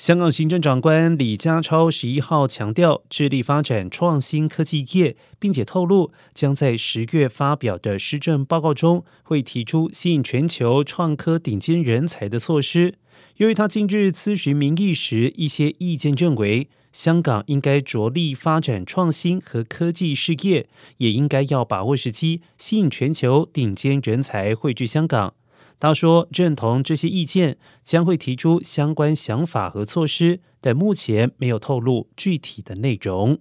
香港行政长官李家超十一号强调，致力发展创新科技业，并且透露将在十月发表的施政报告中，会提出吸引全球创科顶尖人才的措施。由于他近日咨询民意时，一些意见认为，香港应该着力发展创新和科技事业，也应该要把握时机，吸引全球顶尖人才汇聚香港。他说：“认同这些意见，将会提出相关想法和措施，但目前没有透露具体的内容。”